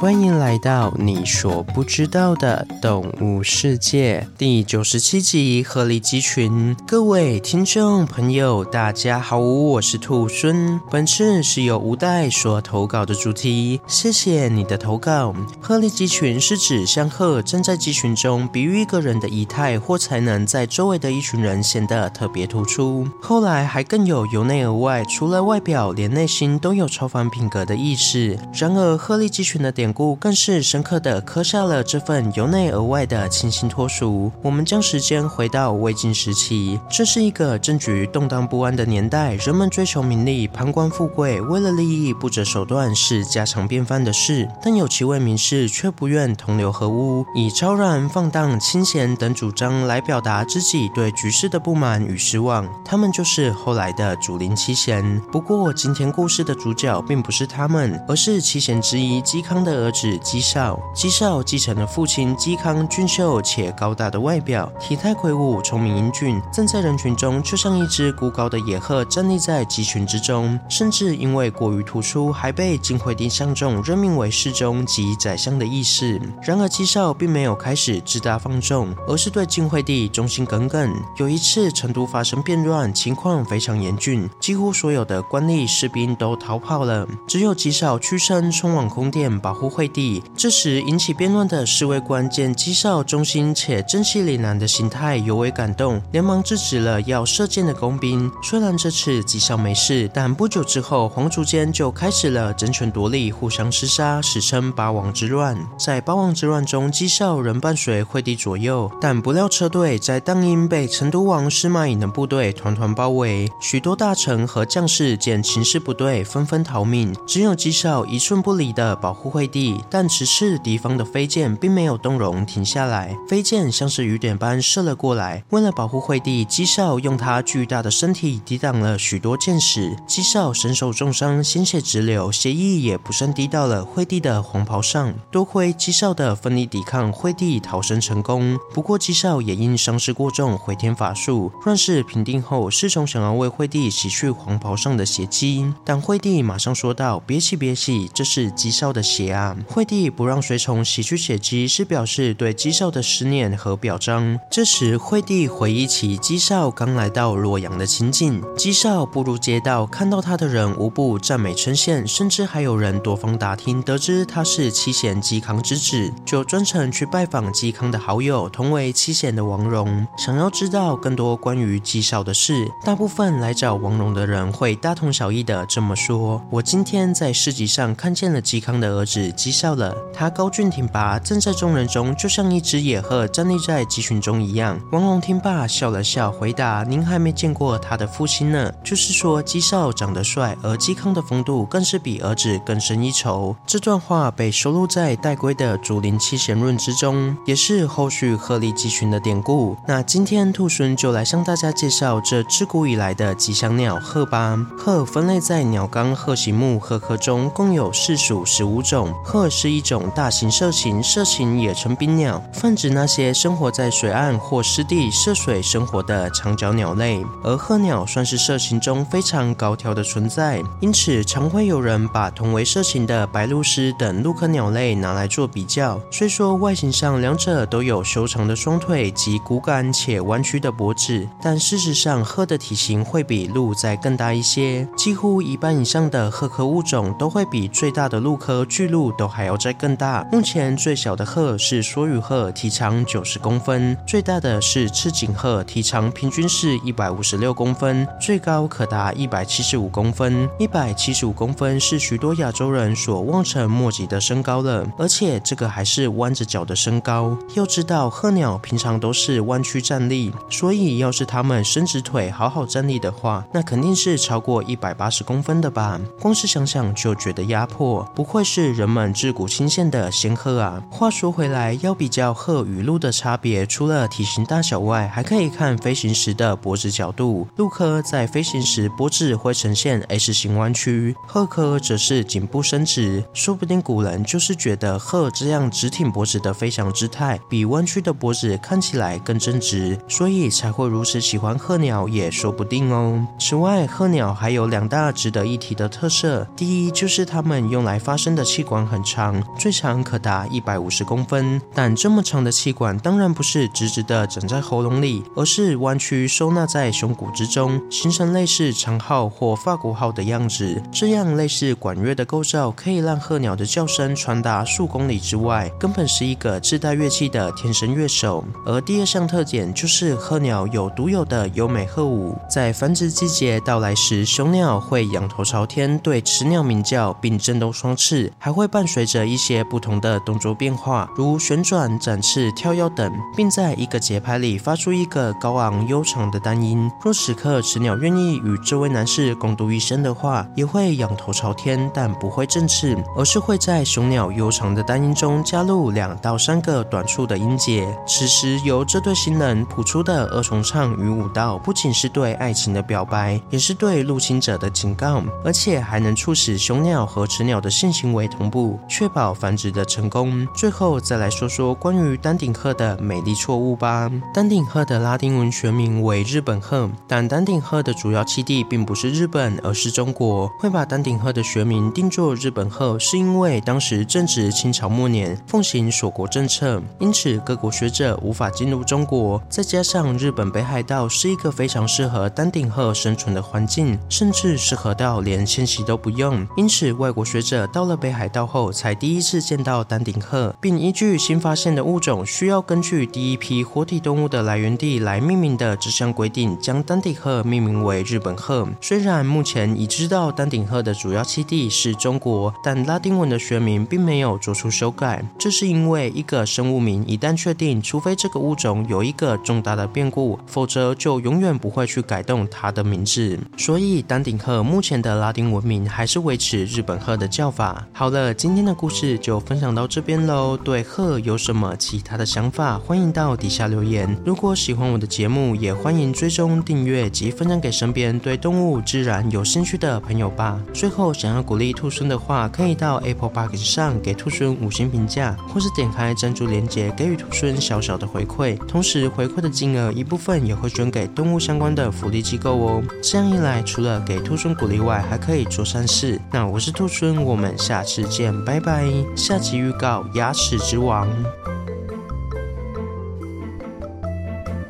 欢迎来到你所不知道的动物世界第九十七集《鹤立鸡群》。各位听众朋友，大家好，我是兔孙。本次是由吴代所投稿的主题，谢谢你的投稿。鹤立鸡群是指像鹤站在鸡群中，比喻一个人的仪态或才能在周围的一群人显得特别突出。后来还更有由内而外，除了外表，连内心都有超凡品格的意思。然而，鹤立鸡群的典故更是深刻的刻下了这份由内而外的清新脱俗。我们将时间回到魏晋时期，这是一个政局动荡不安的年代，人们追求名利、攀官富贵，为了利益不择手段是家常便饭的事。但有几位名士却不愿同流合污，以超然、放荡、清闲等主张来表达自己对局势的不满与失望。他们就是后来的竹林七贤。不过，今天故事的主角并不是他们，而是七贤之一嵇康的儿子。嵇绍，嵇绍继承了父亲嵇康俊秀且高大的外表，体态魁梧，聪明英俊，站在人群中就像一只孤高的野鹤站立在鸡群之中。甚至因为过于突出，还被晋惠帝相中，任命为侍中及宰相的议事。然而嵇绍并没有开始自大放纵，而是对晋惠帝忠心耿耿。有一次成都发生变乱，情况非常严峻，几乎所有的官吏士兵都逃跑了，只有嵇绍屈身冲往宫殿保护惠帝。这时引起变乱的侍卫官见嵇绍忠心且正气凛然的形态，尤为感动，连忙制止了要射箭的工兵。虽然这次嵇绍没事，但不久之后，皇族间就开始了争权夺利、互相厮杀，史称八王之乱。在八王之乱中，姬少仍伴随惠帝左右，但不料车队在当阴被成都王司马颖的部队团团包围，许多大臣和将士见情势不对，纷纷逃命，只有姬少一寸不离地保护惠帝。但此次敌方的飞箭并没有动容停下来，飞箭像是雨点般射了过来。为了保护惠帝，姬少用他巨大的身体抵挡了许多箭矢。姬少身受重伤，鲜血直流，血液也不慎滴到了惠帝的黄袍上。多亏姬少的奋力抵抗，惠帝逃生成功。不过姬少也因伤势过重，回天乏术。乱世平定后，侍从想要为惠帝洗去黄袍上的血迹，但惠帝马上说道：“别洗，别洗，这是姬少的血啊！”惠帝不让随从洗去血迹，是表示对嵇少的思念和表彰。这时，惠帝回忆起嵇少刚来到洛阳的情景。嵇少步入街道，看到他的人无不赞美称羡，甚至还有人多方打听，得知他是七贤嵇康之子，就专程去拜访嵇康的好友，同为七贤的王戎，想要知道更多关于嵇少的事。大部分来找王戎的人会大同小异的这么说：“我今天在市集上看见了嵇康的儿子嵇笑。”了，他高俊挺拔，站在众人中，就像一只野鹤站立在鸡群中一样。王戎听罢笑了笑，回答：“您还没见过他的父亲呢。”就是说，嵇绍长得帅，而嵇康的风度更是比儿子更胜一筹。这段话被收录在戴圭的《竹林七贤论》之中，也是后续鹤立鸡群的典故。那今天兔孙就来向大家介绍这自古以来的吉祥鸟鹤吧。鹤分类在鸟纲鹤形目鹤科中，共有四属十五种。鹤是一种大型涉禽，涉禽也称冰鸟，泛指那些生活在水岸或湿地涉水生活的长脚鸟类。而鹤鸟算是涉禽中非常高挑的存在，因此常会有人把同为涉禽的白鹭鸶等鹭科鸟类拿来做比较。虽说外形上两者都有修长的双腿及骨感且弯曲的脖子，但事实上鹤的体型会比鹭再更大一些。几乎一半以上的鹤科物种都会比最大的鹭科巨鹿都还要。再更大，目前最小的鹤是梭羽鹤，体长九十公分；最大的是赤颈鹤，体长平均是一百五十六公分，最高可达一百七十五公分。一百七十五公分是许多亚洲人所望尘莫及的身高了，而且这个还是弯着脚的身高。要知道，鹤鸟平常都是弯曲站立，所以要是它们伸直腿好好站立的话，那肯定是超过一百八十公分的吧？光是想想就觉得压迫，不愧是人们自古清鲜的仙鹤啊！话说回来，要比较鹤与鹭的差别，除了体型大小外，还可以看飞行时的脖子角度。鹭科在飞行时脖子会呈现 S 型弯曲，鹤科则是颈部伸直。说不定古人就是觉得鹤这样直挺脖子的飞翔姿态，比弯曲的脖子看起来更正直，所以才会如此喜欢鹤鸟，也说不定哦。此外，鹤鸟还有两大值得一提的特色：第一，就是它们用来发声的器官很长，最长可达一百五十公分。但这么长的气管当然不是直直的长在喉咙里，而是弯曲收纳在胸骨之中，形成类似长号或法国号的样子。这样类似管乐的构造，可以让鹤鸟的叫声传达数公里之外，根本是一个自带乐器的天生乐手。而第二项特点就是鹤鸟有独有的优美鹤舞，在繁殖季节到来时，雄鸟会仰头朝天对雌鸟鸣叫，并振动双翅，还会伴伴随着一些不同的动作变化，如旋转、展翅、跳跃等，并在一个节拍里发出一个高昂悠长的单音。若此刻雌鸟愿意与这位男士共度一生的话，也会仰头朝天，但不会振翅，而是会在雄鸟悠长的单音中加入两到三个短促的音节。此时由这对新人谱出的二重唱与舞蹈，不仅是对爱情的表白，也是对入侵者的警告，而且还能促使雄鸟和雌鸟的性行为同步，确保繁殖的成功。最后再来说说关于丹顶鹤的美丽错误吧。丹顶鹤的拉丁文学名为日本鹤，但丹顶鹤的主要栖地并不是日本，而是中国。会把丹顶鹤的学名定作日本鹤，是因为当时正值清朝末年，奉行锁国政策，因此各国学者无法进入中国。再加上日本北海道是一个非常适合丹顶鹤生存的环境，甚至适合到连迁徙都不用。因此，外国学者到了北海道后，才第一次见到丹顶鹤，并依据新发现的物种需要根据第一批活体动物的来源地来命名的这项规定，将丹顶鹤命名为日本鹤。虽然目前已知道丹顶鹤的主要栖地是中国，但拉丁文的学名并没有做出修改。这是因为一个生物名一旦确定，除非这个物种有一个重大的变故，否则就永远不会去改动它的名字。所以丹顶鹤目前的拉丁文名还是维持日本鹤的叫法。好了，今天的故事就分享到这边喽。对鹤有什么其他的想法，欢迎到底下留言。如果喜欢我的节目，也欢迎追踪订阅及分享给身边对动物自然有兴趣的朋友吧。最后，想要鼓励兔孙的话，可以到 Apple Podcast 上给兔孙五星评价，或是点开赞助链接给予兔孙小小的回馈。同时，回馈的金额一部分也会捐给动物相关的福利机构哦。这样一来，除了给兔孙鼓励外，还可以做善事。那我是兔孙，我们下次见拜拜。下集预告：牙齿之王。